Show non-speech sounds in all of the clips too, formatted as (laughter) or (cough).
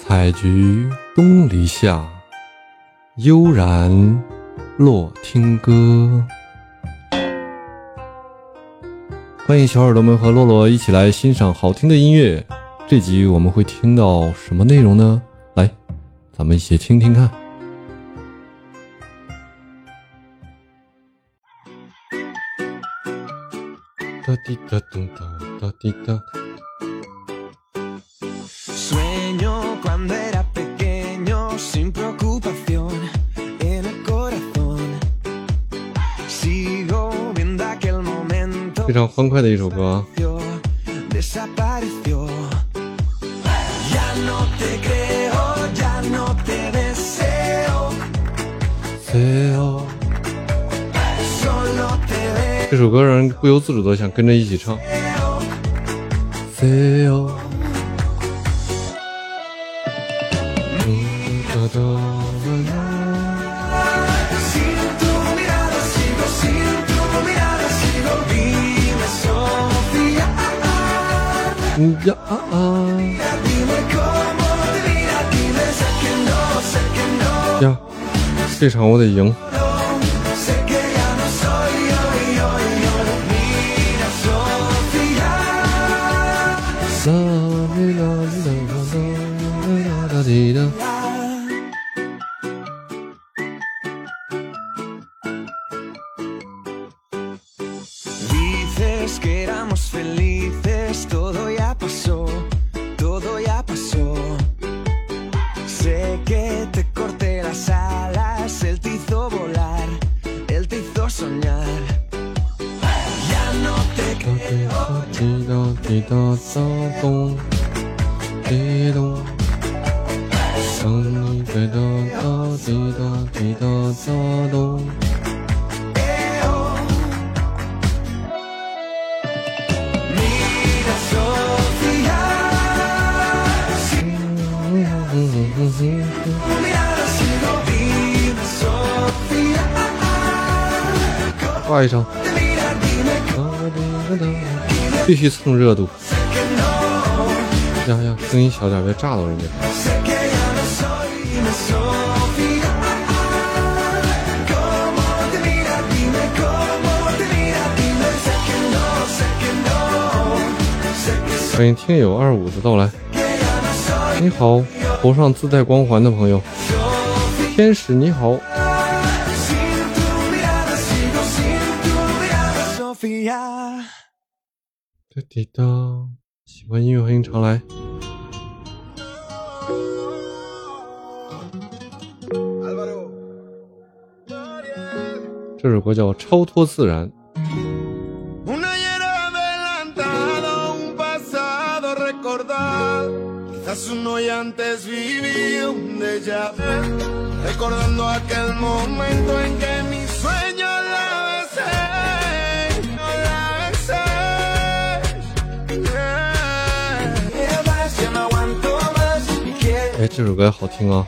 采菊东篱下，悠然落听歌。欢迎小耳朵们和洛洛一起来欣赏好听的音乐。这集我们会听到什么内容呢？来，咱们一起听听看。哒滴哒咚哒哒滴哒。非常欢快的一首歌这首歌让人不由自主的想跟着一起唱。啦哩啦哩啦啦啦啦滴哒。Dices que éramos felices, todo ya pasó, todo ya pasó. Sé que te corté las alas, él te hizo volar, él te hizo soñar. Ya no te creo, 一张。必须蹭热度。呀呀，声音小点，别炸到人家。欢迎听友二五的到来。你好，头上自带光环的朋友，天使你好。Sofía. 哒滴哒，喜欢音乐欢迎常来。这首歌叫《超脱自然》。这首歌好听啊！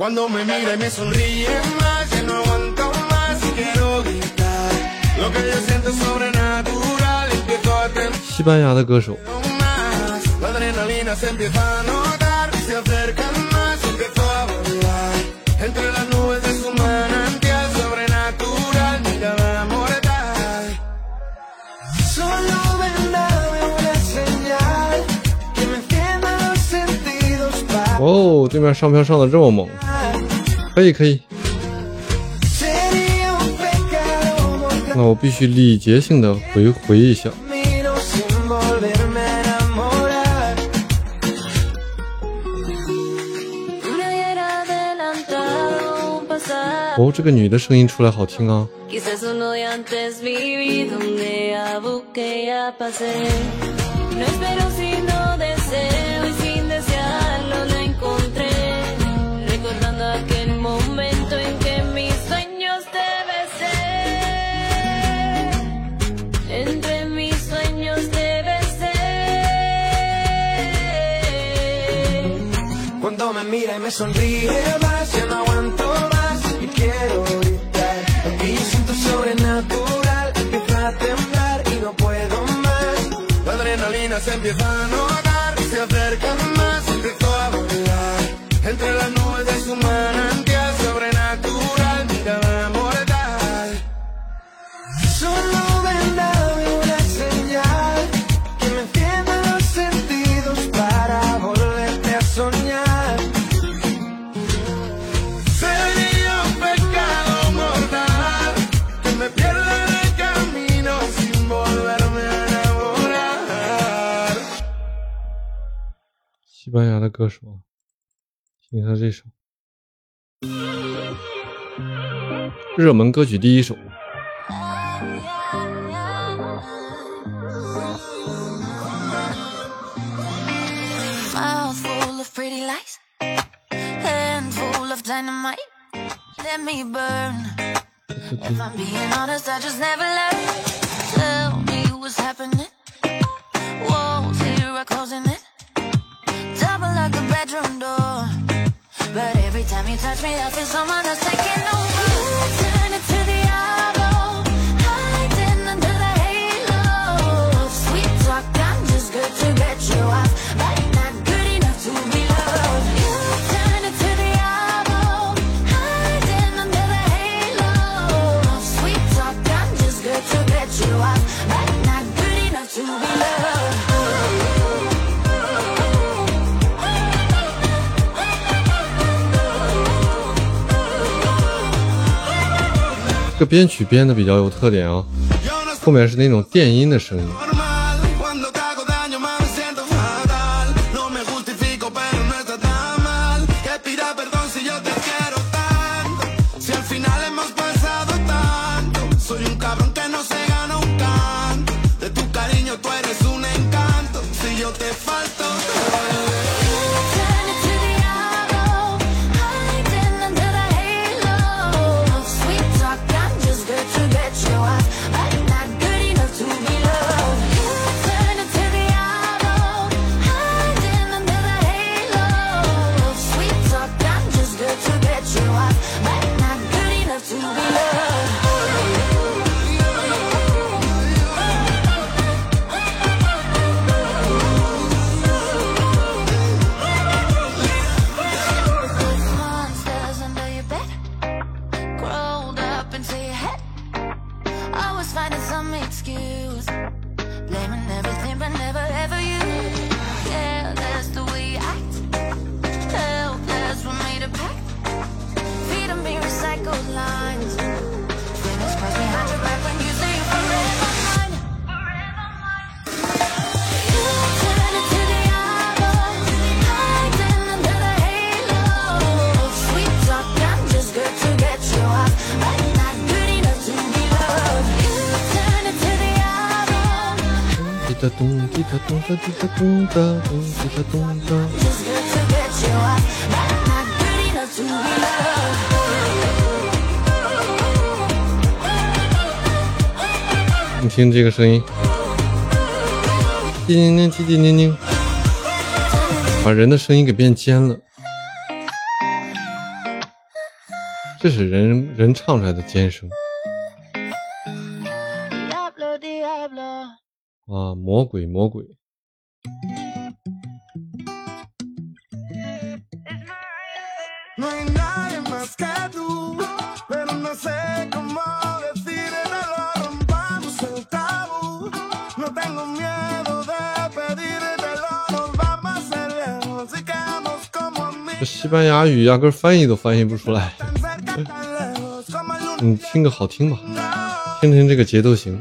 Cuando me mira y me sonríe más, ya no aguanto más y quiero gritar. Lo que yo siento es sobrenatural, empiezo a temblar 西班牙的歌手， más. La adrenalina se empieza a notar, se acercan más, empiezo a volar. Entre las nubes de su manantial sobrenatural, mirada mortal. Solo ven, dame una señal que me encienda los sentidos para 哦，对面上票上的这么猛， 可以可以。那我必须礼节性的回回一下。哦，这个女的声音出来好听啊 Cuando me mira y me sonríe más, ya no aguanto más y quiero gritar. Aquello siento sobrenatural, empieza a temblar y no puedo más. La adrenalina se empieza a notar, se acerca más, empiezo a volar. Entre las nubes 西班牙的歌手，听一下这首。热门歌曲第一首。The bedroom door. But every time you touch me, I feel someone else taking over. You turn it to the hiding under the halo. Sweet talk, I'm just good to get you off, 这个编曲编的比较有特点啊，后面是那种电音的声音。哒咚，滴答咚哒，滴哒咚哒咚，滴答咚哒。你听这个声音，叮叮叮，叮叮叮叮，把人的声音给变尖了。这是人人唱出来的尖声啊，魔鬼魔鬼。这西班牙语压根翻译都翻译不出来。你 (laughs) 听个好听吧，听听这个节奏型。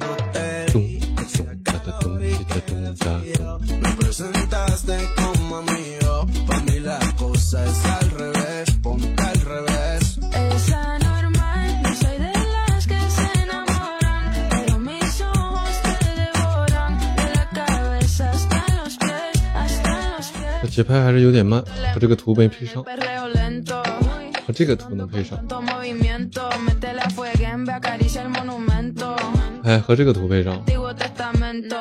节拍还是有点慢，和这个图没配上，和这个图能配上，哎，和这个图配上，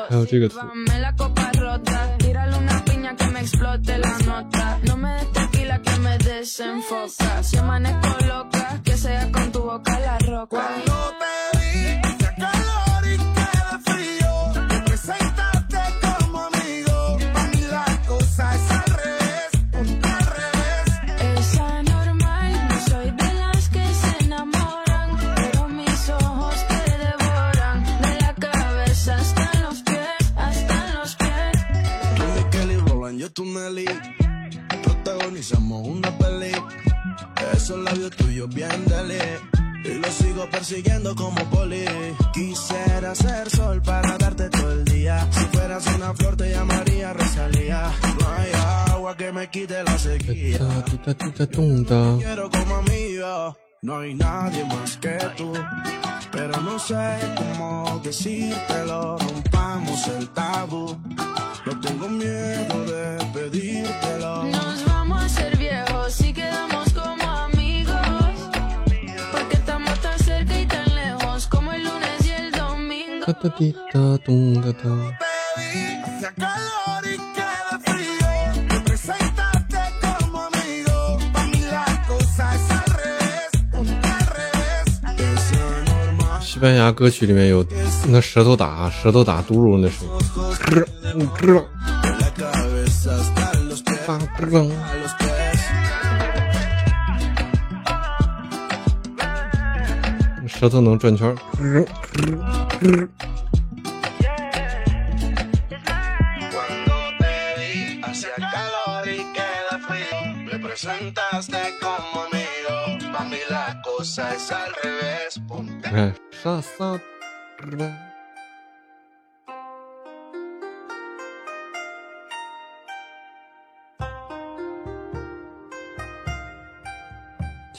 还有这个图。persiguiendo como poli. Quisiera ser sol para darte todo el día. Si fueras una flor te llamaría Rosalía. No hay agua que me quite la sequía. Quiero como amigo, no hay nadie más que tú. Pero no sé cómo decírtelo, rompamos el tabú. No tengo miedo de pedírtelo. 西班牙歌曲里面有那舌头打，舌头打嘟噜那声音。舌头能转圈。哎，啥啥？